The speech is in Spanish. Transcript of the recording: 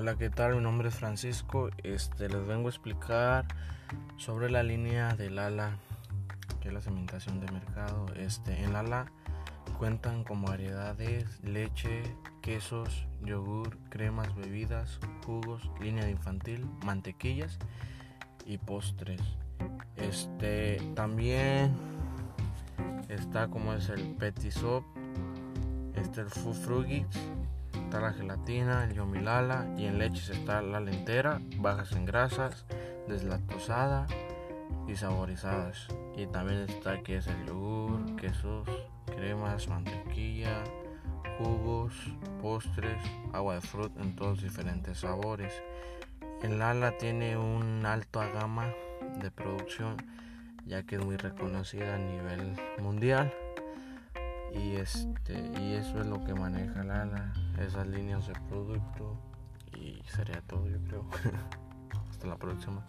Hola, ¿qué tal? Mi nombre es Francisco. Este, les vengo a explicar sobre la línea del ala, que es la cementación de mercado. Este, en ala cuentan con variedades, leche, quesos, yogur, cremas, bebidas, jugos, línea de infantil, mantequillas y postres. Este, también está como es el Petit Shop, este el Food está la gelatina, el yomilala y en leches está la lentera, bajas en grasas, deslactosada y saborizadas. Y también está que es el yogur, quesos, cremas, mantequilla, jugos, postres, agua de fruta en todos diferentes sabores. El Lala tiene una alta gama de producción ya que es muy reconocida a nivel mundial y este y eso es lo que maneja Lala esas líneas de producto y sería todo yo creo. Hasta la próxima